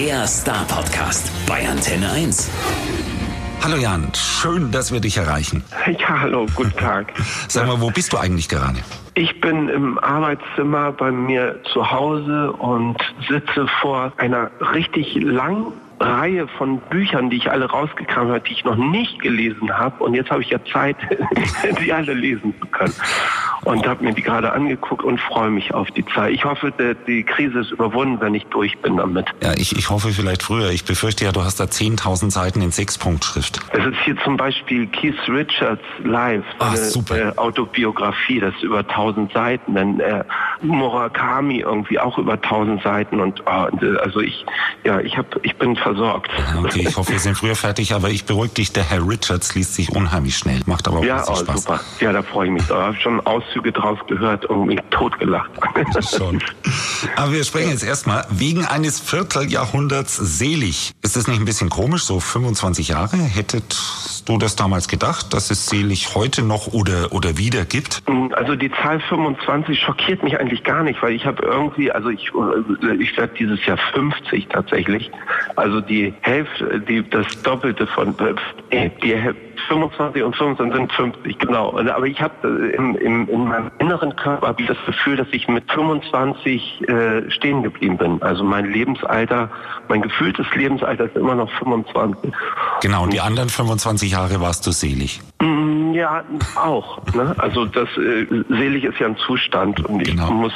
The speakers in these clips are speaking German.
Der Star-Podcast bei Antenne 1. Hallo Jan, schön, dass wir dich erreichen. Ja, hallo, guten Tag. Sag mal, wo bist du eigentlich gerade? Ich bin im Arbeitszimmer bei mir zu Hause und sitze vor einer richtig langen Reihe von Büchern, die ich alle rausgekramt habe, die ich noch nicht gelesen habe. Und jetzt habe ich ja Zeit, die alle lesen zu können und habe mir die gerade angeguckt und freue mich auf die Zeit. Ich hoffe, die Krise ist überwunden, wenn ich durch bin damit. Ja, ich, ich hoffe vielleicht früher. Ich befürchte ja, du hast da 10.000 Seiten in Sechspunktschrift. Es ist hier zum Beispiel Keith Richards Live, Ach, seine super. äh, Autobiografie, das ist über 1000 Seiten. Dann äh, Murakami irgendwie auch über 1000 Seiten und und, äh, also ich, ja, ich habe, ich bin versorgt. Ja, okay, ich hoffe, wir sind früher fertig, aber ich beruhige dich, der Herr Richards liest sich unheimlich schnell. Macht aber auch Ja, oh, Spaß. super. Ja, da freue ich mich. Da habe ich schon Auszüge draus gehört und mich totgelacht. Schon. Aber wir sprechen jetzt erstmal wegen eines Vierteljahrhunderts selig. Ist das nicht ein bisschen komisch, so 25 Jahre? Hättest du das damals gedacht, dass es selig heute noch oder, oder wieder gibt? Also die Zahl 25 schockiert mich eigentlich gar nicht, weil ich habe irgendwie, also ich, ich werde dieses Jahr 50 tatsächlich. Also die Hälfte, die, das Doppelte von, äh, die Hälfte 25 und 25 sind 50, genau. Aber ich habe im, im, in meinem inneren Körper ich das Gefühl, dass ich mit 25 äh, stehen geblieben bin. Also mein Lebensalter, mein gefühltes Lebensalter ist immer noch 25. Genau, und die anderen 25 Jahre warst du selig. Mm, Ja, auch. Ne? Also das äh, selig ist ja ein Zustand und ich Genau. muss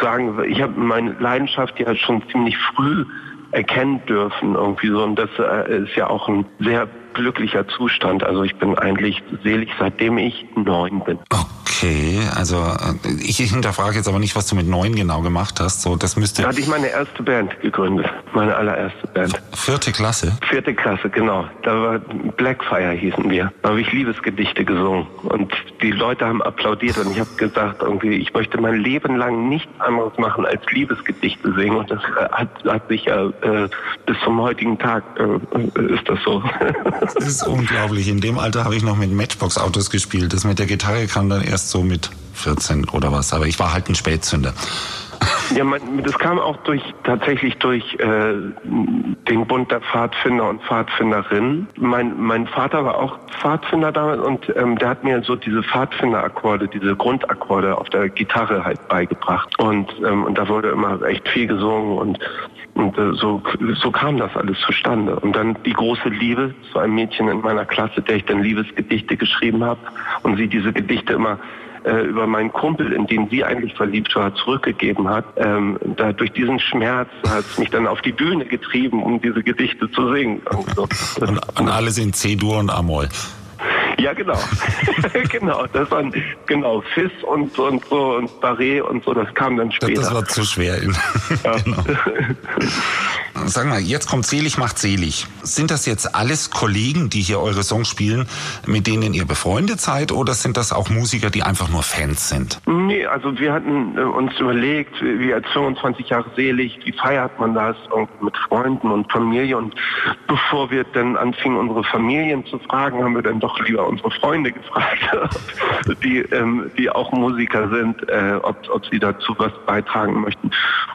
sagen, ich habe meine Leidenschaft ja schon ziemlich früh erkennen dürfen irgendwie so und das äh, ist ja auch ein sehr glücklicher Zustand. Also ich bin eigentlich selig, seitdem ich neun bin. Okay, also äh, ich hinterfrage jetzt aber nicht, was du mit neun genau gemacht hast. So, das Da müsste hatte ich meine erste Band gegründet, meine allererste Band. vierte Klasse. Vierte Klasse, genau. Da war Blackfire hießen wir. Da habe ich Liebesgedichte gesungen und die Leute haben applaudiert und ich habe gesagt, irgendwie, ich möchte mein Leben lang nichts anderes machen als Liebesgedichte singen und das äh, hat, hat sich ja äh, bis zum heutigen Tag äh, ist das so. Das ist unglaublich. In dem Alter habe ich noch mit Matchbox-Autos gespielt. Das mit der Gitarre kam dann erst so mit 14 oder was. Aber ich war halt ein Spätzünder. Ja, man, das kam auch durch tatsächlich durch äh, den Bund der Pfadfinder und Pfadfinderinnen. Mein, mein Vater war auch Pfadfinder damals und ähm, der hat mir so diese Pfadfinderakkorde, diese Grundakkorde auf der Gitarre halt beigebracht. Und, ähm, und da wurde immer echt viel gesungen und, und äh, so, so kam das alles zustande. Und dann die große Liebe zu einem Mädchen in meiner Klasse, der ich dann Liebesgedichte geschrieben habe und sie diese Gedichte immer äh, über meinen Kumpel, in den sie eigentlich verliebt war, zurückgegeben hat. Ähm, da durch diesen Schmerz hat es mich dann auf die Bühne getrieben, um diese Gedichte zu singen. Und so. Und, und alles in C-Dur und A-Moll. Ja, genau. genau. Das waren genau Fis und, und so und Barré und so, das kam dann später. das war zu schwer. genau. Sag mal, jetzt kommt Selig macht selig. Sind das jetzt alles Kollegen, die hier eure Songs spielen, mit denen ihr befreundet seid, oder sind das auch Musiker, die einfach nur Fans sind? Nee, also wir hatten äh, uns überlegt, wie als 25 Jahre selig, wie feiert man das irgendwie mit Freunden und Familie und bevor wir dann anfingen, unsere Familien zu fragen, haben wir dann doch lieber unsere Freunde gefragt, die, ähm, die auch Musiker sind, äh, ob, ob sie dazu was beitragen möchten.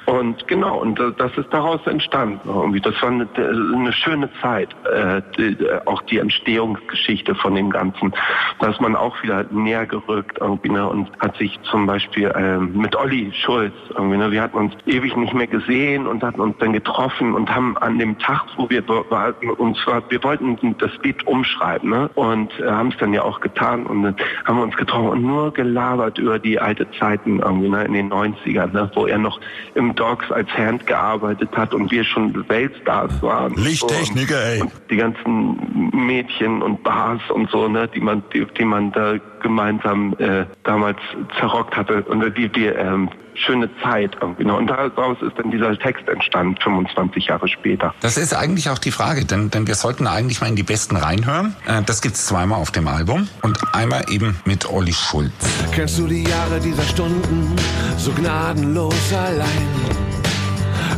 Und genau, und äh, das ist daraus entstanden. Irgendwie. Das war eine, eine schöne Zeit, äh, die, auch die Entstehungsgeschichte von dem Ganzen. Da ist man auch wieder näher gerückt irgendwie, ne, und hat sich zum Beispiel ähm, mit Olli Schulz, irgendwie, ne, wir hatten uns ewig nicht mehr gesehen und hatten uns dann getroffen und haben an dem Tag, wo wir waren, und zwar, wir wollten das Lied umschreiben ne, und äh, haben es dann ja auch getan und dann haben wir uns getroffen und nur gelabert über die alte Zeiten irgendwie, ne, in den 90ern, ne, wo er noch im Dogs als Hand gearbeitet hat und wir schon Weltstars waren. Lichttechniker, So, ey. und die ganzen Mädchen und Bars und so, ne, die man, die, die man da gemeinsam äh, damals zerrockt hatte und die, die ähm, schöne Zeit irgendwie. Ne? Und daraus ist dann dieser Text entstanden, 25 Jahre später. Das ist eigentlich auch die Frage, denn, denn wir sollten eigentlich mal in die Besten reinhören. Äh, das gibt's zweimal auf dem Album und einmal eben mit Olli Schulz. Kennst du die Jahre dieser Stunden so gnadenlos allein?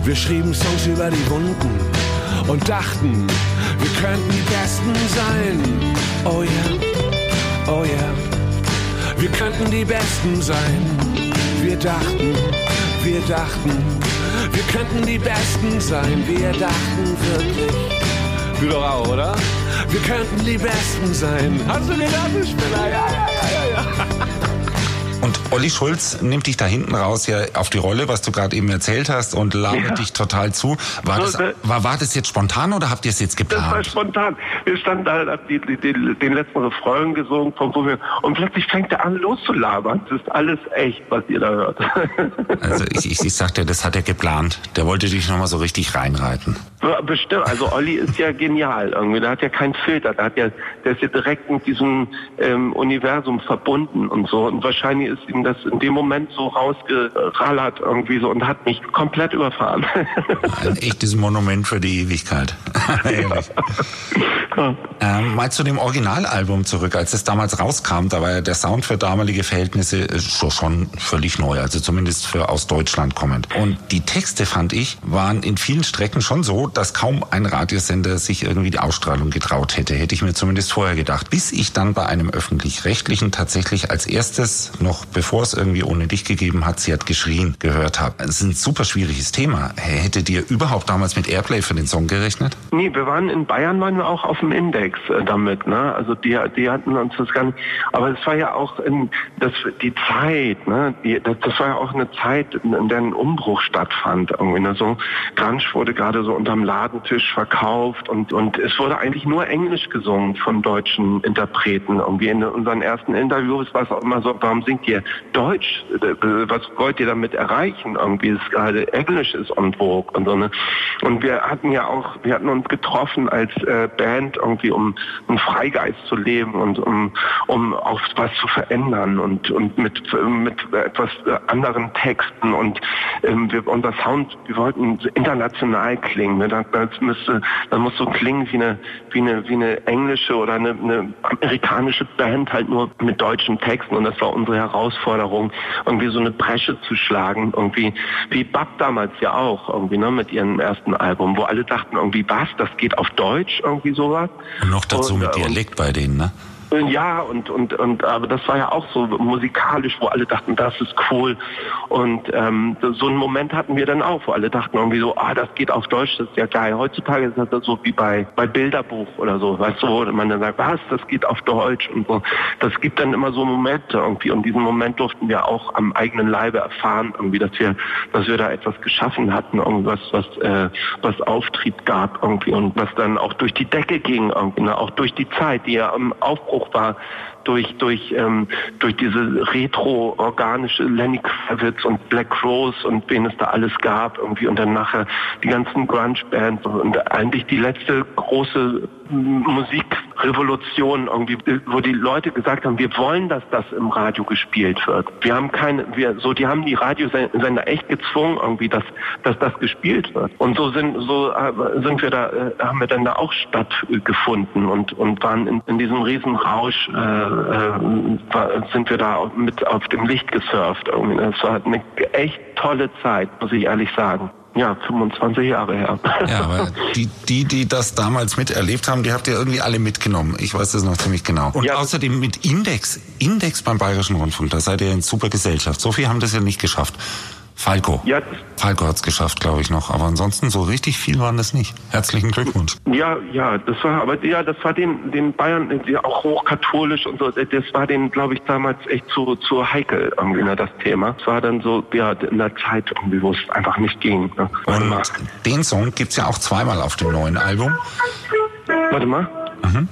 Wir schrieben Songs über die Wunden und dachten, wir könnten die Besten sein. Oh ja, oh ja, wir könnten die Besten sein. Wir dachten, wir dachten, Wir könnten die Besten sein, wir dachten wirklich. Du doch auch, oder? Wir könnten die Besten sein. Hast du gedacht, du Spinner? Ja, ja, ja, ja, ja. Und Olli Schulz nimmt dich da hinten raus ja auf die Rolle, was du gerade eben erzählt hast und labert ja. dich total zu. War, das, war, war das jetzt spontan oder habt ihr es jetzt geplant? Das war spontan. Wir standen da, hab die, die, die, den letzten Refrain gesungen vom Publikum und plötzlich fängt er an loszulabern. Das ist alles echt, was ihr da hört. Also ich, ich, ich sagte, das hat er geplant. Der wollte dich nochmal so richtig reinreiten. Bestimmt. Also Olli ist ja genial irgendwie. Der hat ja keinen Filter. Der, hat ja, der ist ja direkt mit diesem ähm, Universum verbunden und so. Und wahrscheinlich ist ihm das in dem Moment so rausgerallert irgendwie so und hat mich komplett überfahren. Ein echtes Monument für die Ewigkeit. ja. ähm, mal zu dem Originalalbum zurück. Als es damals rauskam, da war ja der Sound für damalige Verhältnisse so schon völlig neu, also zumindest für aus Deutschland kommend. Und die Texte, fand ich, waren in vielen Strecken schon so, dass kaum ein Radiosender sich irgendwie die Ausstrahlung getraut hätte. Hätte ich mir zumindest vorher gedacht. Bis ich dann bei einem öffentlich-rechtlichen tatsächlich als erstes noch bevor es irgendwie ohne dich gegeben hat, sie hat geschrien, gehört habe. Es ist ein super schwieriges Thema. Hättet ihr überhaupt damals mit Airplay für den Song gerechnet? Nee, wir waren in Bayern waren wir auch auf dem Index äh, damit, ne? Also die, die hatten uns das gar nicht. Aber es war ja auch in, das, die Zeit, ne? Die, das, das war ja auch eine Zeit, in der ein Umbruch stattfand. Irgendwie, ne? So Grunge wurde gerade so unterm Ladentisch verkauft und, und es wurde eigentlich nur Englisch gesungen von deutschen Interpreten. Irgendwie in unseren ersten Interviews war es auch immer so, warum singt ihr Deutsch? Was wollt ihr damit erreichen? Irgendwie ist gerade Englisch ist on vogue und so ne. Und wir hatten ja auch, wir hatten uns getroffen als äh, Band irgendwie, um einen Freigeist zu leben und um, um auch was zu verändern und, und mit, mit etwas anderen Texten und ähm, wir, unser Sound, wir wollten international klingen. Ne? Das, das müsste, das muss so klingen wie eine, wie eine, wie eine englische oder eine, eine amerikanische Band halt nur mit deutschen Texten und das war unsere Herausforderung, irgendwie so eine Bresche zu schlagen, irgendwie wie Bab damals ja auch, irgendwie ne, mit ihrem ersten Album, wo alle dachten irgendwie, was, das geht auf Deutsch, irgendwie sowas. Und noch dazu und, mit Dialekt und, bei denen, ne? Ja, und, und, und, aber das war ja auch so musikalisch, wo alle dachten, das ist cool. Und ähm, so einen Moment hatten wir dann auch, wo alle dachten irgendwie so, ah, das geht auf Deutsch, das ist ja geil. Heutzutage ist das so wie bei, bei Bilderbuch oder so, weißt du, wo man dann sagt, was, das geht auf Deutsch und so. Das gibt dann immer so Momente irgendwie. Und diesen Moment durften wir auch am eigenen Leibe erfahren, irgendwie, dass wir, dass wir da etwas geschaffen hatten, irgendwas, was, äh, was Auftrieb gab irgendwie und was dann auch durch die Decke ging, irgendwie, ne? auch durch die Zeit, die ja am Aufbruch war durch, durch, ähm, durch diese retro-organische Lenny Kravitz und Black Rose und wen es da alles gab irgendwie. Und dann nachher die ganzen Grunge-Bands und eigentlich die letzte große Musikrevolution irgendwie, wo die Leute gesagt haben, wir wollen, dass das im Radio gespielt wird. Wir haben keine, wir, so, die haben die Radiosender echt gezwungen irgendwie, dass, dass das gespielt wird. Und so sind, so äh, sind wir da, äh, haben wir dann da auch stattgefunden und, und waren in, in diesem Riesenrausch, äh, äh, sind wir da mit auf dem Licht gesurft irgendwie. Das war eine echt tolle Zeit, muss ich ehrlich sagen ja, 25 Jahre her. Ja, aber die, die, die das damals miterlebt haben, die habt ihr irgendwie alle mitgenommen. Ich weiß das noch ziemlich genau. Und ja. außerdem mit Index, Index beim Bayerischen Rundfunk, da seid ihr in super Gesellschaft. So viel haben das ja nicht geschafft. Falco. Ja. Falco hat es geschafft, glaube ich noch. Aber ansonsten so richtig viel waren das nicht. Herzlichen Glückwunsch. Ja, ja, das war, aber ja, das war den, den Bayern, ja, auch hochkatholisch und so, das war den, glaube ich, damals echt zu, zu heikel irgendwie, ne, das Thema. Es war dann so, ja, in der Zeit irgendwie, wo es einfach nicht ging. Ne. Und den Song gibt's ja auch zweimal auf dem neuen Album. Warte mal. Mhm.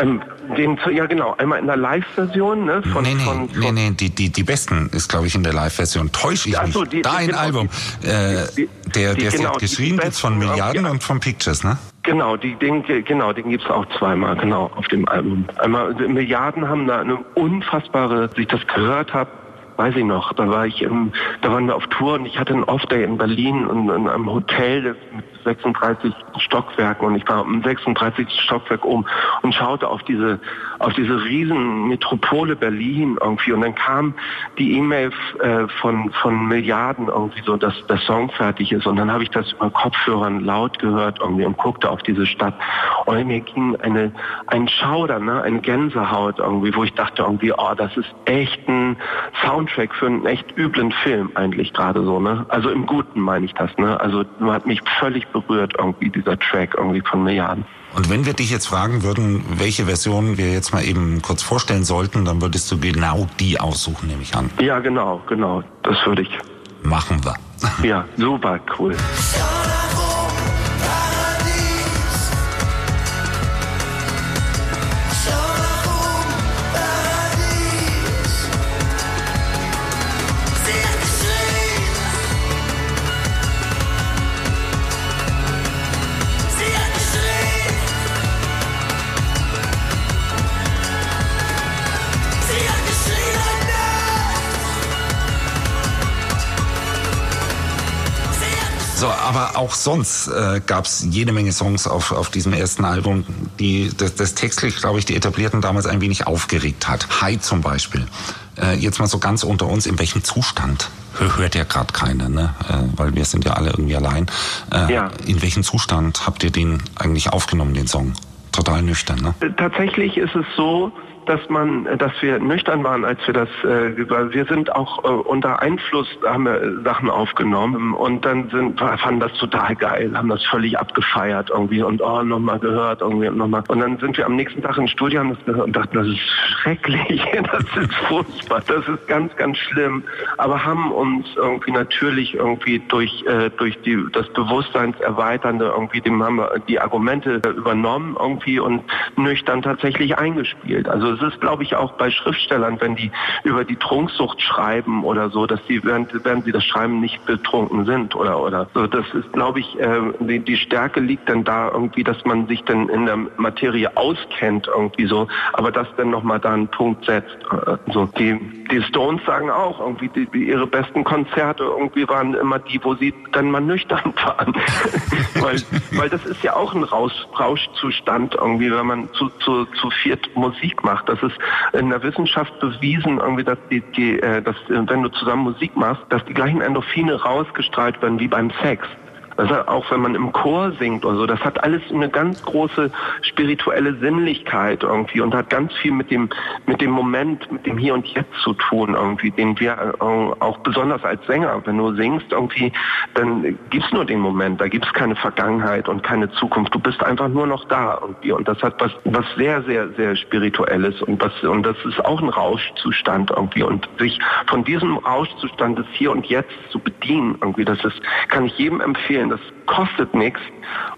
Ähm, den, ja genau, einmal in der Live-Version. Ne, von, nee, nee, von, von, nee, nee, die, die, die besten ist, glaube ich, in der Live-Version. Täusche ich so, die, da ein genau, Album. Die, äh, die, der der genau, ist geschrieben gibt von Milliarden ja. und von Pictures, ne? Genau, die, den, genau, den gibt's auch zweimal, genau, auf dem Album. Einmal, Milliarden haben da eine unfassbare, als ich das gehört habe, weiß ich noch, da war ich im, da waren wir auf Tour und ich hatte einen Off-Day in Berlin und in einem Hotel mit 36 Stockwerken und ich war im 36. Stockwerk oben und schaute auf diese, auf diese riesen Metropole Berlin irgendwie und dann kam die E-Mail äh, von, von Milliarden irgendwie so, dass der Song fertig ist und dann habe ich das über Kopfhörern laut gehört irgendwie und guckte auf diese Stadt und mir ging eine, ein Schauder, ne, eine Gänsehaut irgendwie, wo ich dachte irgendwie, oh, das ist echt ein Sound Soundtrack für einen echt üblen Film eigentlich gerade so, ne? Also im Guten meine ich das, ne? Also hat mich völlig berührt irgendwie dieser Track irgendwie von Milliarden. Und wenn wir dich jetzt fragen würden, welche Version wir jetzt mal eben kurz vorstellen sollten, dann würdest du genau die aussuchen, nehme ich an. Ja, genau, genau. Das würde ich. Machen wir. Ja, super, cool. aber auch sonst äh, gab es jede Menge Songs auf, auf diesem ersten Album, die das, das textlich, glaube ich, die Etablierten damals ein wenig aufgeregt hat. Hi zum Beispiel. Äh, jetzt mal so ganz unter uns, in welchem Zustand? Hört ja gerade keiner, ne? Äh, weil wir sind ja alle irgendwie allein. Äh, ja. In welchem Zustand habt ihr den eigentlich aufgenommen, den Song? Total nüchtern, ne? Tatsächlich ist es so, dass man, dass wir nüchtern waren, als wir das, äh, wir sind auch äh, unter Einfluss, haben wir Sachen aufgenommen und dann sind, fanden das total geil, haben das völlig abgefeiert irgendwie und oh, nochmal gehört irgendwie und nochmal. Und dann sind wir am nächsten Tag ins Studio und dachten, das ist schrecklich, das ist furchtbar, das ist ganz, ganz schlimm. Aber haben uns irgendwie natürlich irgendwie durch, äh, durch die, das Bewusstseinserweiternde irgendwie, dem haben wir die Argumente übernommen irgendwie und nüchtern tatsächlich eingespielt. Also es ist, glaube ich, auch bei Schriftstellern, wenn die über die Trunksucht schreiben oder so, dass sie während, während sie das schreiben nicht betrunken sind oder oder so. Das ist, glaube ich, äh, die, die Stärke liegt dann da irgendwie, dass man sich dann in der Materie auskennt irgendwie so, aber das dann nochmal da einen Punkt setzt. Äh, so die die Stones sagen auch irgendwie, die, ihre besten Konzerte irgendwie waren immer die, wo sie dann mal nüchtern waren, weil weil das ist ja auch ein Rausch, Rauschzustand irgendwie, wenn man zu zu zu viert Musik macht. Das ist in der Wissenschaft bewiesen, irgendwie, dass die, die äh, dass, wenn du zusammen Musik machst, dass die gleichen Endorphine rausgestrahlt werden wie beim Sex. Also auch wenn man im Chor singt oder so, das hat alles eine ganz große spirituelle Sinnlichkeit irgendwie und hat ganz viel mit dem, mit dem Moment, mit dem Hier und Jetzt zu tun irgendwie, den wir äh, auch besonders als Sänger, wenn du singst irgendwie, dann gibt's nur den Moment, da gibt's keine Vergangenheit und keine Zukunft. Du bist einfach nur noch da irgendwie und das hat was, was sehr, sehr, sehr spirituelles und was, und das ist auch ein Rauschzustand irgendwie und sich von diesem Rauschzustand des Hier und Jetzt zu bedienen irgendwie, das ist, kann ich jedem empfehlen, das kostet nichts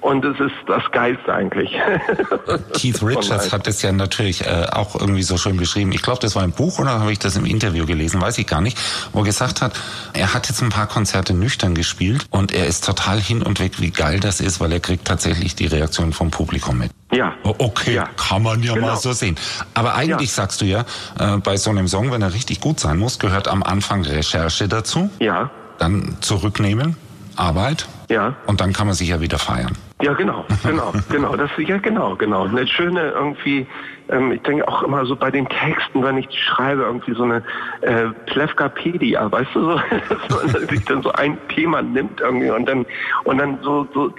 und es ist das Geilste eigentlich. Keith Richards hat es ja natürlich äh, auch irgendwie so schön beschrieben. Ich glaube, das war ein Buch oder habe ich das im Interview gelesen, weiß ich gar nicht, wo er gesagt hat, er hat jetzt ein paar Konzerte nüchtern gespielt und er ist total hin und weg, wie geil das ist, weil er kriegt tatsächlich die Reaktion vom Publikum mit. Ja. Okay, ja. kann man ja genau. mal so sehen. Aber eigentlich ja. sagst du ja, äh, bei so einem Song, wenn er richtig gut sein muss, gehört am Anfang Recherche dazu. Ja. Dann zurücknehmen, Arbeit. Ja. Und dann kann man sich ja wieder feiern. Ja, genau, genau, genau. Das, ja, genau, genau. Eine schöne irgendwie ähm, ich denke auch immer so bei den Texten, wenn ich schreibe, irgendwie so eine äh, Plevkapedia, weißt du, so, so sich dann so ein Thema nimmt irgendwie und dann und dann so, so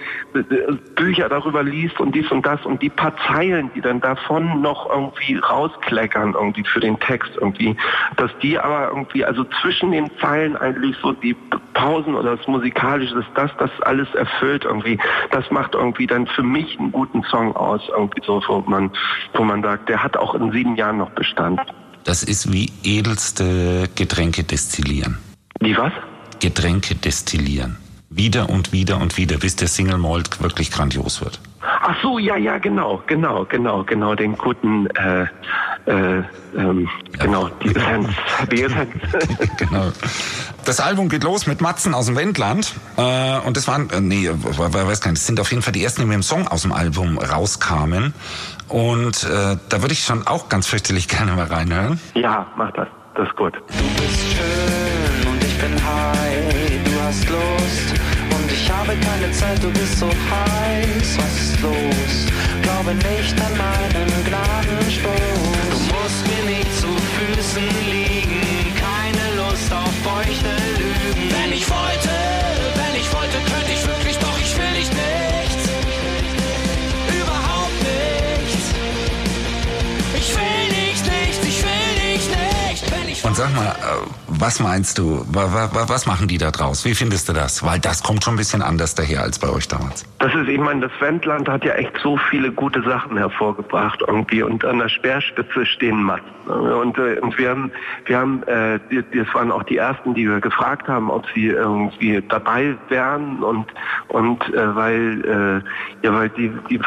Bücher darüber liest und dies und das und die paar Zeilen, die dann davon noch irgendwie rauskleckern irgendwie für den Text irgendwie, dass die aber irgendwie, also zwischen den Zeilen eigentlich so die Pausen oder das Musikalische, dass das das alles erfüllt irgendwie, das macht irgendwie dann für mich einen guten Song aus, irgendwie so, wo man, wo man sagt, der hat auch in sieben Jahren noch Bestand. Das ist wie edelste Getränke destillieren. Wie was? Getränke destillieren. Wieder und wieder und wieder, bis der Single Malt wirklich grandios wird. Ach so, ja, ja, genau, genau, genau, genau, den guten, äh, äh, ähm, ja. genau, die Essenz, die Essenz. genau. Das Album geht los mit Matzen aus dem Wendland. Äh, und das waren, äh, nee, weiß gar nicht, das sind auf jeden Fall die ersten, die mit dem Song aus dem Album rauskamen. Und äh, da würde ich schon auch ganz fürchterlich gerne mal reinhören. Ja, mach das. Das ist gut. Du bist schön und ich bin high. Du hast Lust und ich habe keine Zeit. Du bist so heiß. Was ist los? Glaube nicht an meinen Gnadenstoß. Du musst mir nicht zu Füßen liegen. Keine Lust auf feuchte Lügen. Wenn ich wollte, sag mal, äh, eh, Was meinst du? Was machen die da draus? Wie findest du das? Weil das kommt schon ein bisschen anders daher als bei euch damals. Das ist, ich meine, das Wendland hat ja echt so viele gute Sachen hervorgebracht irgendwie und an der Speerspitze stehen Massen. Und, äh, und wir haben, wir haben, äh, das waren auch die ersten, die wir gefragt haben, ob sie irgendwie dabei wären und und äh, weil äh, ja weil die, die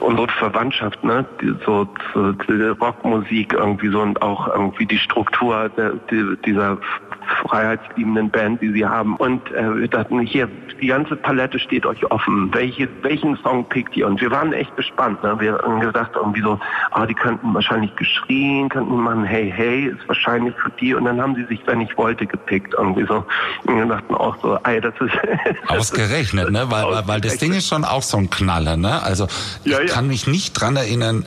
unsere Verwandtschaft, ne, die, so, so die Rockmusik irgendwie so und auch irgendwie die Struktur der, die, dieser freiheitsliebenden Band, die sie haben. Und äh, wir dachten, hier, die ganze Palette steht euch offen. Welche, welchen Song pickt ihr? Und wir waren echt gespannt. Ne? Wir haben gedacht, irgendwie so, ah, die könnten wahrscheinlich geschrien, könnten machen, hey, hey, ist wahrscheinlich für die. Und dann haben sie sich, wenn ich wollte, gepickt. Irgendwie so. Und wir dachten auch so, ey, das ist... Ausgerechnet, ne? Weil, weil, weil das Ding ist schon auch so ein Knaller, ne? Also ich ja, ja. kann mich nicht dran erinnern,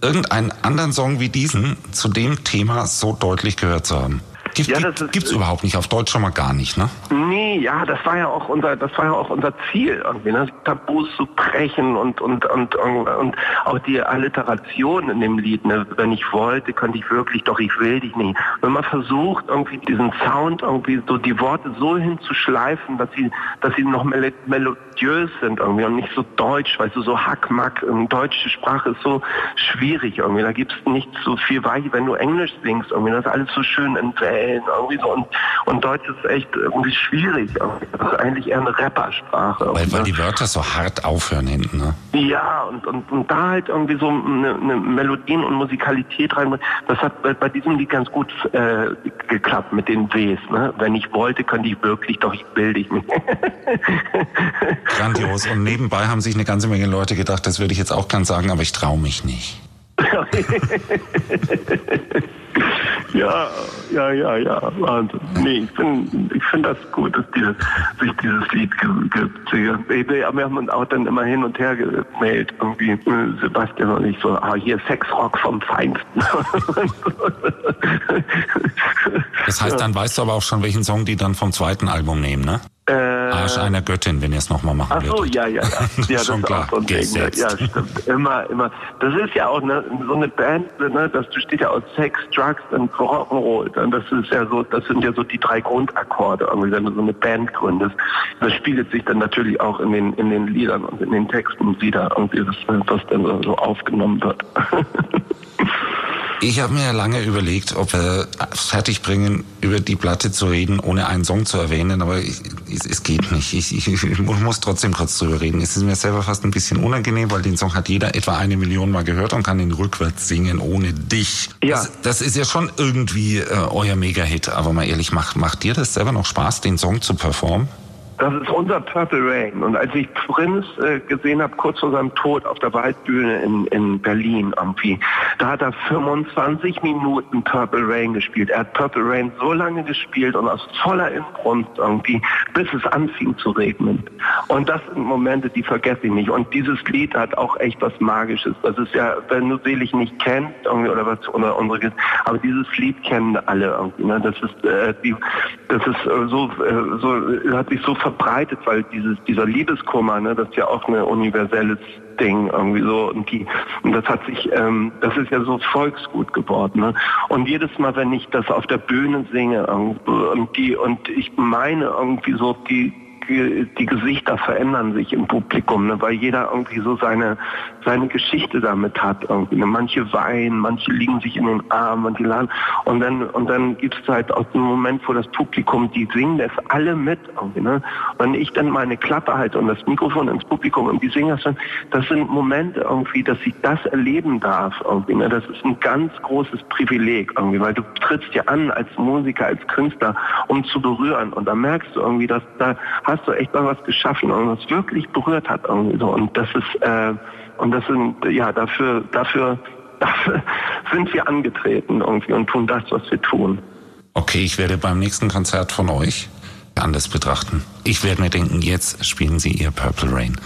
irgendeinen anderen Song wie diesen zu dem Thema so deutlich gehört zu haben. Gibt, ja, gibt, gibt's überhaupt nicht, auf Deutsch schon mal gar nicht, ne? Nee, ja, das war ja auch unser, das war ja auch unser Ziel irgendwie, ne? Tabus zu brechen und, und, und, und, auch die Alliteration in dem Lied, ne? Wenn ich wollte, könnte ich wirklich, doch ich will dich nicht. Wenn man versucht, irgendwie diesen Sound irgendwie so die Worte so hinzuschleifen, dass sie, dass sie noch melodiös sind irgendwie und nicht so deutsch, weißt du, so Hackmack, deutsche Sprache ist so schwierig irgendwie, da gibt's nicht so viel Weiche, wenn du Englisch singst irgendwie, das ist alles so schön entwählt Stellen irgendwie so und, und Deutsch ist echt irgendwie schwierig. Das ist eigentlich eher eine Rappersprache. Weil, weil die Wörter so hart aufhören hinten, ne? Ja, und, und, und da halt irgendwie so eine, eine Melodien und Musikalität rein. Das hat bei, bei diesem Lied ganz gut äh, geklappt mit den Ws. Ne? Wenn ich wollte, könnte ich wirklich, doch ich will dich nicht. Grandios. Und nebenbei haben sich eine ganze Menge Leute gedacht, das würde ich jetzt auch gern sagen, aber ich traue mich nicht. Ja, ja, ja, ja, Wahnsinn. Nee, ich finde ich find das gut, dass die, sich dieses Lied gibt. Wir haben uns auch dann immer hin und her gemeldet, irgendwie äh, Sebastian und ich so, ah, hier Sexrock vom Feinsten. das heißt, dann weißt du aber auch schon, welchen Song die dann vom zweiten Album nehmen, ne? Äh, Arsch einer Göttin, wenn ihr es nochmal machen würdet. Ach so, ja, ja, ja. das ja, schon klar. So Ding, ja, stimmt. Immer, immer. Das ist ja auch ne, so eine Band, ne, das besteht ja aus Sex, Drugs und Rock'n'Roll. Das ist ja so, das sind ja so die drei Grundakkorde, irgendwie, wenn du so eine Band gründest. Das spiegelt sich dann natürlich auch in den, in den Liedern und in den Texten wieder, irgendwie, das, was dann so aufgenommen wird. Ich habe mir ja lange überlegt, ob wir fertigbringen, über die Platte zu reden, ohne einen Song zu erwähnen, aber ich, es, es, geht nicht. Ich, ich, ich, muss trotzdem kurz drüber reden. Es ist mir selber fast ein bisschen unangenehm, weil den Song hat jeder etwa eine Million Mal gehört und kann ihn rückwärts singen ohne dich. Ja. Das, das ist ja schon irgendwie äh, euer Mega-Hit, aber mal ehrlich, macht, macht dir das selber noch Spaß, den Song zu performen? Das ist unser Purple Rain. Und als ich Prinz äh, gesehen habe, kurz vor seinem Tod auf der Waldbühne in, in Berlin irgendwie, da hat er 25 Minuten Purple Rain gespielt. Er hat Purple Rain so lange gespielt und aus voller Inbrunst irgendwie, bis es anfing zu regnen. Und das sind Momente, die vergesse ich nicht. Und dieses Lied hat auch echt was Magisches. Das ist ja, wenn du Selig nicht kennst, irgendwie, oder was, oder unsere, aber dieses Lied kennen alle irgendwie. Ne? Das ist, äh, die, das ist äh, so, äh, so, hat sich so verbreitet, weil dieses, dieser Liebeskummer, ne, das ist ja auch ein universelles Ding irgendwie so und die und das hat sich ähm, das ist ja so volksgut geworden ne? und jedes Mal wenn ich das auf der Bühne singe und die und ich meine irgendwie so die die Gesichter verändern sich im Publikum, ne, weil jeder irgendwie so seine, seine Geschichte damit hat. Irgendwie, ne. Manche weinen, manche liegen sich in den Armen und die laden. Und dann, und dann gibt es halt aus dem Moment, wo das Publikum, die singen das alle mit. Irgendwie, ne. Wenn ich dann meine Klappe halte und das Mikrofon ins Publikum und die singen das dann, das sind Momente irgendwie, dass ich das erleben darf. Irgendwie, ne. Das ist ein ganz großes Privileg irgendwie, weil du trittst ja an als Musiker, als Künstler, um zu berühren. Und da merkst du irgendwie, dass da hast hast du echt mal was geschaffen und was wirklich berührt hat irgendwie so. Und das ist äh, und das sind ja dafür dafür dafür sind wir angetreten irgendwie und tun das, was wir tun. Okay, ich werde beim nächsten Konzert von euch anders betrachten. Ich werde mir denken, jetzt spielen Sie Ihr Purple Rain.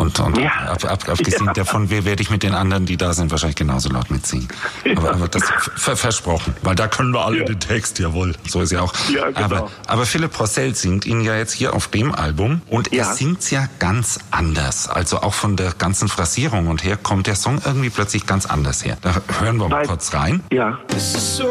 Und, und ja. ab, ab, abgesehen ja. davon werde ich mit den anderen, die da sind, wahrscheinlich genauso laut mitsingen. Ja. Aber, aber, das versprochen, weil da können wir alle den Text, jawohl. So ist ja auch. Ja, genau. aber, aber Philipp Rossell singt ihn ja jetzt hier auf dem Album und er singt's ja ganz anders. Also auch von der ganzen Phrasierung und her kommt der Song irgendwie plötzlich ganz anders her. Da hören wir mal weil, kurz rein. Ja. So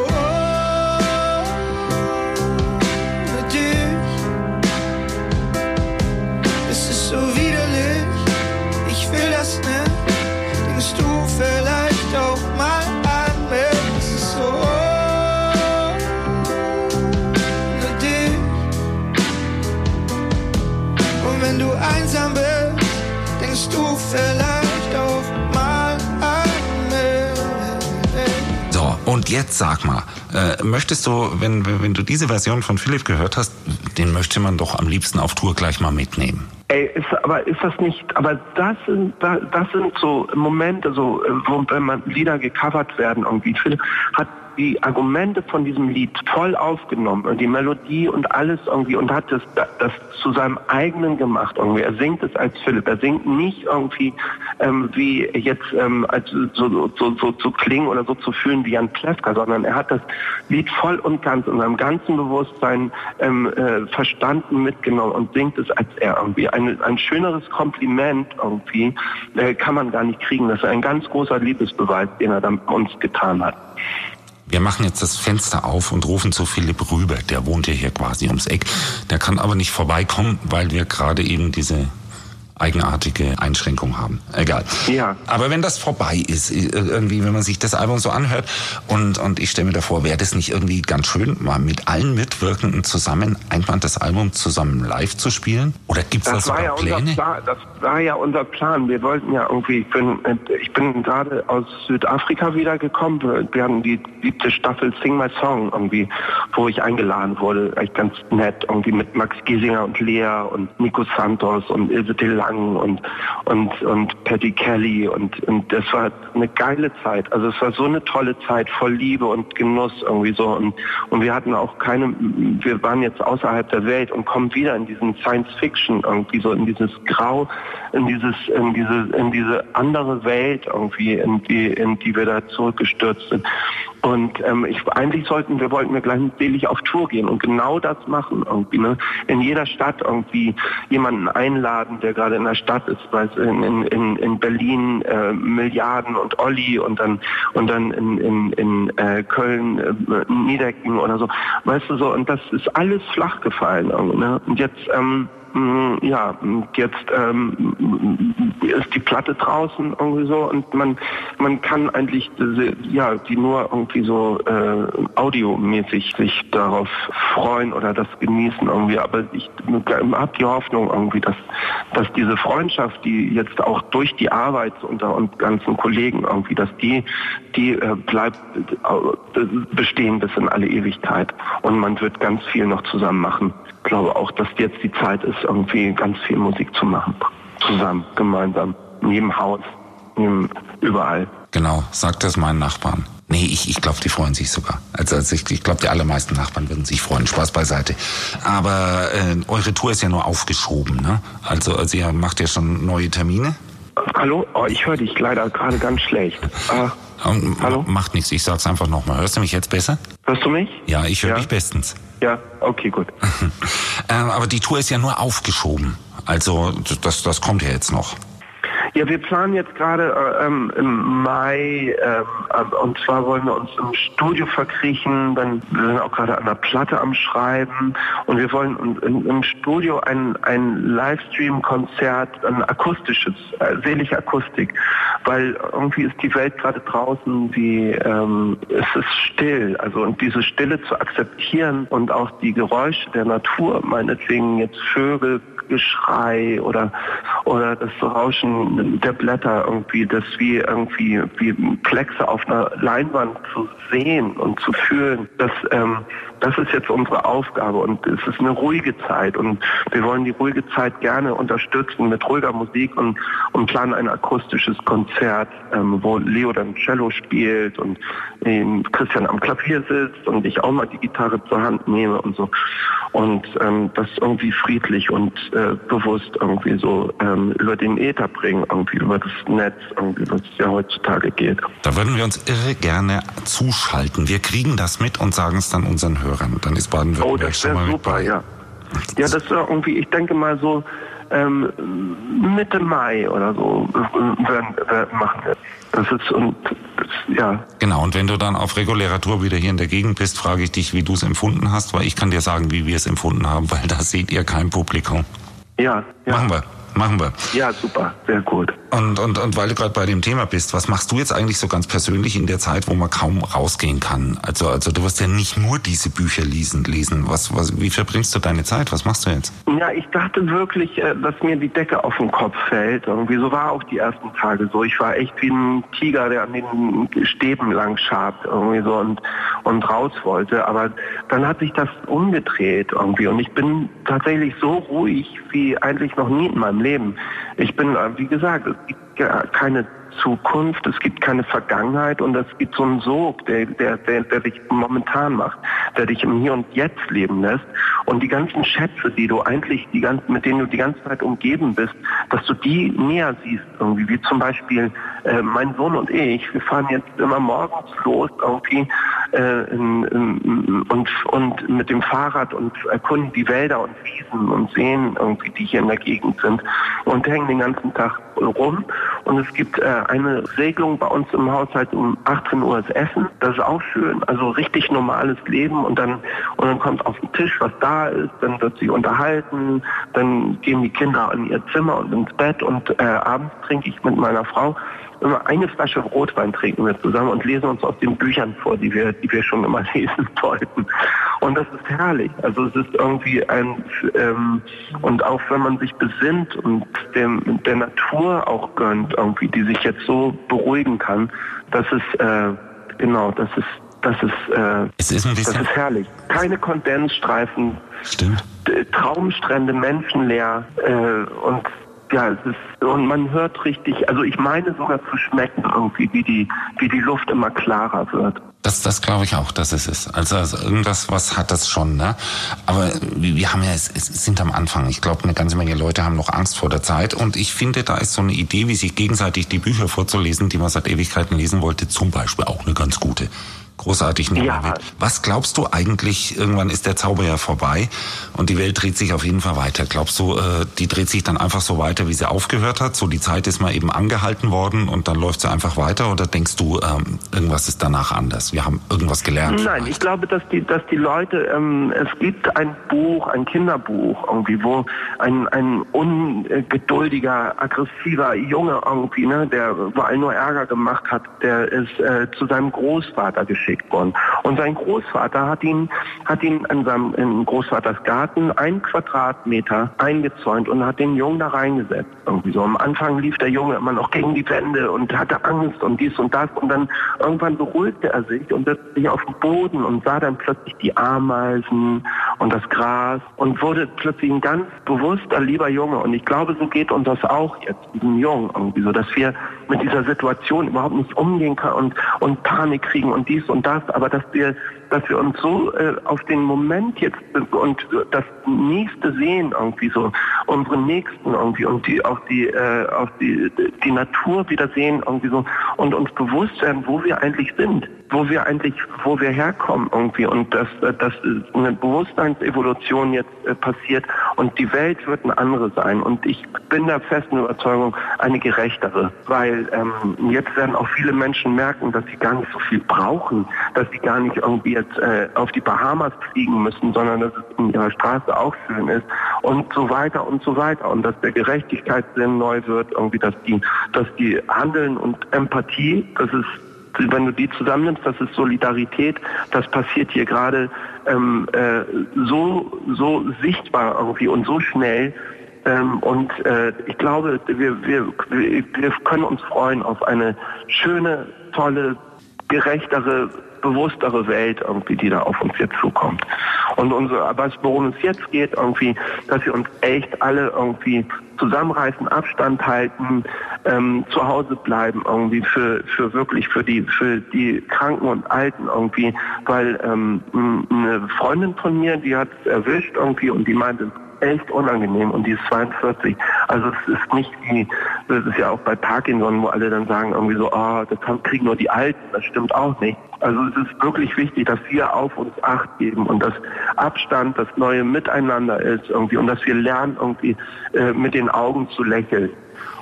jetzt sag mal, äh, möchtest du, wenn, wenn du diese Version von Philipp gehört hast, den möchte man doch am liebsten auf Tour gleich mal mitnehmen. Ey, ist, aber ist das nicht, aber das sind, das sind so Momente, so, äh, wo, wenn man Lieder gecovert werden irgendwie. Philipp hat die Argumente von diesem Lied voll aufgenommen und die Melodie und alles irgendwie und hat das, das zu seinem eigenen gemacht irgendwie. Er singt es als Philipp. Er singt nicht irgendwie ähm, wie jetzt ähm, als so, so, so zu klingen oder so zu fühlen wie Jan Plewka, sondern er hat das Lied voll und ganz in seinem ganzen Bewusstsein ähm, äh, verstanden mitgenommen und singt es als er irgendwie. Ein, ein schöneres Kompliment irgendwie äh, kann man gar nicht kriegen. Das ist ein ganz großer Liebesbeweis, den er dann uns getan hat. Wir machen jetzt das Fenster auf und rufen zu Philipp rüber. Der wohnt ja hier quasi ums Eck. Der kann aber nicht vorbeikommen, weil wir gerade eben diese eigenartige Einschränkung haben. Egal. Ja. Aber wenn das vorbei ist, irgendwie, wenn man sich das Album so anhört und, und ich stelle mir davor, wäre das nicht irgendwie ganz schön, mal mit allen Mitwirkenden zusammen einfach das Album zusammen live zu spielen? Oder gibt es da sogar ja Pläne? Plan, das war ja unser Plan. Wir wollten ja irgendwie, ich bin, ich bin gerade aus Südafrika wiedergekommen. Wir hatten die siebte Staffel Sing My Song irgendwie, wo ich eingeladen wurde. Echt ganz nett, irgendwie mit Max Giesinger und Lea und Nico Santos und Ilse Dilla Young und, und, und Patty Kelly und, und das war eine geile Zeit. Also es war so eine tolle Zeit, voll Liebe und Genuss irgendwie so und, und wir hatten auch keine, wir waren jetzt außerhalb der Welt und kommen wieder in diesen Science Fiction irgendwie so in dieses Grau, in dieses, in diese, in diese andere Welt irgendwie, in die, in die wir da zurückgestürzt sind. Und ähm, ich, eigentlich sollten wir wollten wir gleichzeitig auf Tour gehen und genau das machen irgendwie. Ne? In jeder Stadt irgendwie jemanden einladen, der gerade in der Stadt ist, weil in, in, in Berlin äh, Milliarden und Olli und dann und dann in, in, in äh, Köln äh, Niedecken oder so. Weißt du so, und das ist alles flach gefallen. Ne? Und jetzt ähm, ja, jetzt ähm, ist die Platte draußen irgendwie so und man man kann eigentlich diese, ja die nur irgendwie so äh, audiomäßig sich darauf freuen oder das genießen irgendwie. Aber ich habe die Hoffnung irgendwie, dass dass diese Freundschaft, die jetzt auch durch die Arbeit unter uns ganzen Kollegen irgendwie, dass die die äh, bleibt äh, bestehen bis in alle Ewigkeit und man wird ganz viel noch zusammen machen. Ich glaube auch, dass jetzt die Zeit ist, irgendwie ganz viel Musik zu machen. Zusammen, gemeinsam. In jedem Haus, in überall. Genau, sagt das meinen Nachbarn. Nee, ich, ich glaube, die freuen sich sogar. Also, also ich, ich glaube, die allermeisten Nachbarn würden sich freuen. Spaß beiseite. Aber äh, eure Tour ist ja nur aufgeschoben, ne? Also, also ihr macht ja schon neue Termine. Hallo? Oh, ich höre dich leider gerade ganz schlecht. Ähm, Hallo? Macht nichts, ich sag's einfach nochmal. Hörst du mich jetzt besser? hörst du mich? Ja, ich höre Ja. dich bestens. Ja, okay, gut. Ähm, aber die Tour ist ja nur aufgeschoben. Also das, das kommt ja jetzt noch. Ja, wir planen jetzt gerade äh, ähm, im Mai ähm, äh, und zwar wollen wir uns im Studio verkriechen, dann wir sind auch gerade an der Platte am Schreiben und wir wollen in, im Studio ein, ein Livestream-Konzert, ein akustisches, äh, seelische Akustik, weil irgendwie ist die Welt gerade draußen, wie ähm, es ist still, also und diese Stille zu akzeptieren und auch die Geräusche der Natur, meinetwegen jetzt Vögel, Geschrei oder oder das Rauschen der Blätter irgendwie, das wie irgendwie wie Kleckse auf einer Leinwand zu sehen und zu fühlen, das ähm, das ist jetzt unsere Aufgabe und es ist eine ruhige Zeit und wir wollen die ruhige Zeit gerne unterstützen mit ruhiger Musik und, und planen ein akustisches Konzert, ähm, wo Leo dann Cello spielt und ähm, Christian am Klavier sitzt und ich auch mal die Gitarre zur Hand nehme und so. Und ähm, das irgendwie friedlich und äh, bewusst irgendwie so ähm, über den Äther bringen, irgendwie über das Netz, irgendwie, was es ja heutzutage geht. Da würden wir uns irre gerne zuschalten. Wir kriegen das mit und sagen es dann unseren Hörern. Dann ist Oh, Baden-Württemberg das schon mal mit super, bei. ja. Ja, das ist irgendwie, ich denke mal so ähm, Mitte Mai oder so werden, werden machen wir. Das ist und das, ja, Genau, und wenn du dann auf regulärer Tour wieder hier in der Gegend bist, frage ich dich, wie du es empfunden hast, weil ich kann dir sagen, wie wir es empfunden haben, weil da seht ihr kein Publikum. Ja, ja. Machen wir, machen wir. Ja, super, sehr gut. Und, und, und weil du gerade bei dem Thema bist, was machst du jetzt eigentlich so ganz persönlich in der Zeit, wo man kaum rausgehen kann? Also, also du wirst ja nicht nur diese Bücher lesen. lesen. Was, was, wie verbringst du deine Zeit? Was machst du jetzt? Ja, ich dachte wirklich, äh, dass mir die Decke auf den Kopf fällt. Irgendwie so war auch die ersten Tage so. Ich war echt wie ein Tiger, der an den Stäben lang schabt irgendwie so und, und raus wollte. Aber dann hat sich das umgedreht irgendwie und ich bin tatsächlich so ruhig wie eigentlich noch nie in meinem Leben. Ich bin, äh, wie gesagt, es gibt keine Zukunft, es gibt keine Vergangenheit und es gibt so einen Sog, der, der, der, der dich momentan macht, der dich im Hier und Jetzt leben lässt. Und die ganzen Schätze, die du eigentlich, die ganzen, mit denen du die ganze Zeit umgeben bist, dass du die näher siehst, irgendwie, wie zum Beispiel äh, mein Sohn und ich, wir fahren jetzt immer morgens los irgendwie äh, und, und mit dem Fahrrad und erkunden die Wälder und Wiesen und Seen irgendwie, die hier in der Gegend sind und hängen den ganzen Tag rum. Und es gibt äh, eine Regelung bei uns im Haushalt um 18 Uhr ist Essen. Das ist auch schön. Also richtig normales Leben und dann, und dann kommt auf den Tisch, was da ist, dann wird sich unterhalten, dann gehen die Kinder in ihr Zimmer und ins Bett und äh, abends trinke ich mit meiner Frau immer eine Flasche Rotwein trinken wir zusammen und lesen uns aus den Büchern vor, die wir, die wir schon immer lesen wollten. Und das ist herrlich. Also es ist irgendwie ein ähm, und auch wenn man sich besinnt und dem, der Natur auch gönnt, irgendwie, die sich jetzt so beruhigen kann, das ist äh, genau, das ist das ist, äh, es ist ein bisschen das ist herrlich. Keine Kondensstreifen, Stimmt. Traumstrände, menschenleer äh, und ja, es ist, und man hört richtig, also ich meine sogar zu schmecken irgendwie, wie die, wie die Luft immer klarer wird. Das, das glaube ich auch, dass es ist. Also, also irgendwas, was hat das schon, ne? Aber wir, haben ja, es, es sind am Anfang. Ich glaube, eine ganze Menge Leute haben noch Angst vor der Zeit. Und ich finde, da ist so eine Idee, wie sich gegenseitig die Bücher vorzulesen, die man seit Ewigkeiten lesen wollte, zum Beispiel auch eine ganz gute großartig nehmen Ja. wird. Was glaubst du eigentlich, irgendwann ist der Zauber ja vorbei und die Welt dreht sich auf jeden Fall weiter. Glaubst du, äh, die dreht sich dann einfach so weiter, wie sie aufgehört hat? So die Zeit ist mal eben angehalten worden und dann läuft sie einfach weiter? Oder denkst du, ähm, irgendwas ist danach anders? Wir haben irgendwas gelernt? Nein, ich glaube, dass die, dass die Leute, ähm, es gibt ein Buch, ein Kinderbuch irgendwie, wo ein, ein ungeduldiger, aggressiver Junge irgendwie, ne, der vor allem nur Ärger gemacht hat, der ist äh, zu seinem Großvater geschickt worden. Und sein Großvater hat ihn, hat ihn in seinem in Großvaters Garten einen Quadratmeter eingezäunt und hat den Jungen da reingesetzt. Irgendwie so. Am Anfang lief der Junge immer noch gegen die Wände und hatte Angst und dies und das und dann irgendwann beruhigte er sich und setzte sich auf den Boden und sah dann plötzlich die Ameisen und das Gras und wurde plötzlich ein ganz bewusster, lieber Junge. Und ich glaube, so geht uns das auch jetzt, diesem Jungen irgendwie so, dass wir mit dieser Situation überhaupt nicht umgehen können und, und Panik kriegen und dies und das, aber dass wir dass wir uns so äh, auf den Moment jetzt und das nächste sehen irgendwie so unsere Nächsten irgendwie und die auch die äh, auch die die Natur wieder sehen irgendwie so und uns bewusst werden, wo wir eigentlich sind, wo wir eigentlich wo wir herkommen irgendwie und dass äh, dass eine Bewusstseinsevolution jetzt äh, passiert und die Welt wird eine andere sein und ich bin der festen Überzeugung eine gerechtere, weil ähm, jetzt werden auch viele Menschen merken, dass sie gar nicht so viel brauchen, dass sie gar nicht irgendwie jetzt äh, auf die Bahamas fliegen müssen, sondern dass es in ihrer Straße auch schön ist und so weiter und so weiter und dass der Gerechtigkeitssinn neu wird, irgendwie, dass die, dass die Handeln und Empathie, das ist wenn du die zusammennimmst, das ist Solidarität, das passiert hier gerade ähm, äh, so, so sichtbar irgendwie und so schnell. Ähm, und äh, ich glaube, wir, wir, wir können uns freuen auf eine schöne, tolle, gerechtere, bewusstere Welt irgendwie, die da auf uns jetzt zukommt. Und unsere, aber worum es jetzt geht, irgendwie, dass wir uns echt alle irgendwie zusammenreißen, Abstand halten, ähm, zu Hause bleiben irgendwie für, für wirklich für die für die Kranken und Alten irgendwie, weil ähm, eine Freundin von mir, die hat es erwischt irgendwie und die meinte, echt unangenehm und die ist 42. Also es ist nicht wie, das ist ja auch bei Parkinson, wo alle dann sagen irgendwie so, ah, das haben- kriegen nur die Alten, das stimmt auch nicht. Also es ist wirklich wichtig, dass wir auf uns Acht geben und dass Abstand das neue Miteinander ist irgendwie und dass wir lernen irgendwie äh, mit den Augen zu lächeln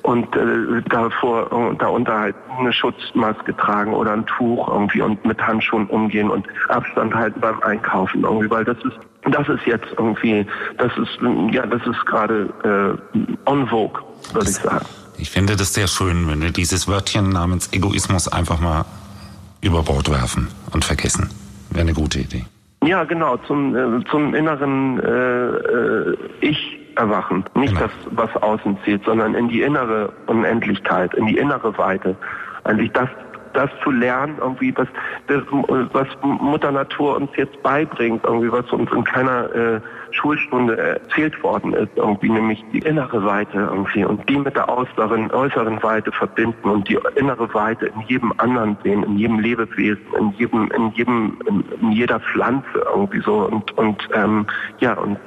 und äh, davor äh, darunter halt eine Schutzmaske tragen oder ein Tuch irgendwie und mit Handschuhen umgehen und Abstand halten beim Einkaufen irgendwie, weil das ist das ist jetzt irgendwie das ist ja das ist gerade äh, on vogue, würde ich sagen. Ich finde das sehr schön, wenn wir dieses Wörtchen namens Egoismus einfach mal über Bord werfen und vergessen. Wäre eine gute Idee. Ja, genau, zum, äh, zum inneren äh, äh, Ich erwachen. Nicht Genau. das, was außen zählt, sondern in die innere Unendlichkeit, in die innere Weite. Eigentlich das, das zu lernen, irgendwie, was, was Mutter Natur uns jetzt beibringt, irgendwie, was uns in keiner äh, Schulstunde erzählt worden ist, irgendwie, nämlich die innere Weite irgendwie und die mit der äußeren, äußeren Weite verbinden und die innere Weite in jedem anderen sehen, in jedem Lebewesen, in jedem, in jedem, in, in jeder Pflanze irgendwie so und und ähm, ja und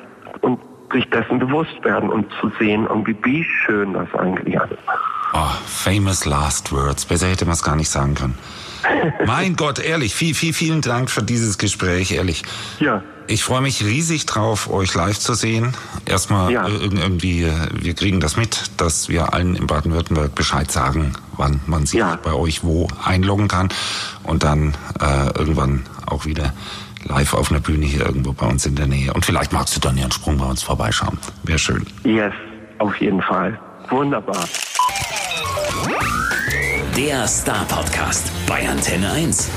und sich dessen bewusst werden und zu sehen, irgendwie, wie schön das eigentlich alles ist. Oh, famous last words. Besser hätte man es gar nicht sagen können. mein Gott, ehrlich, viel, viel, vielen Dank für dieses Gespräch, ehrlich. Ja, Ich freue mich riesig drauf, euch live zu sehen. Erstmal Ja. äh, irg- irgendwie, äh, wir kriegen das mit, dass wir allen in Baden-Württemberg Bescheid sagen, wann man sich Ja. bei euch wo einloggen kann. Und dann äh, irgendwann auch wieder live auf einer Bühne hier irgendwo bei uns in der Nähe. Und vielleicht magst du dann ja einen Sprung bei uns vorbeischauen. Wäre schön. yes, auf jeden Fall. Wunderbar. Der Star Podcast bei Antenne 1.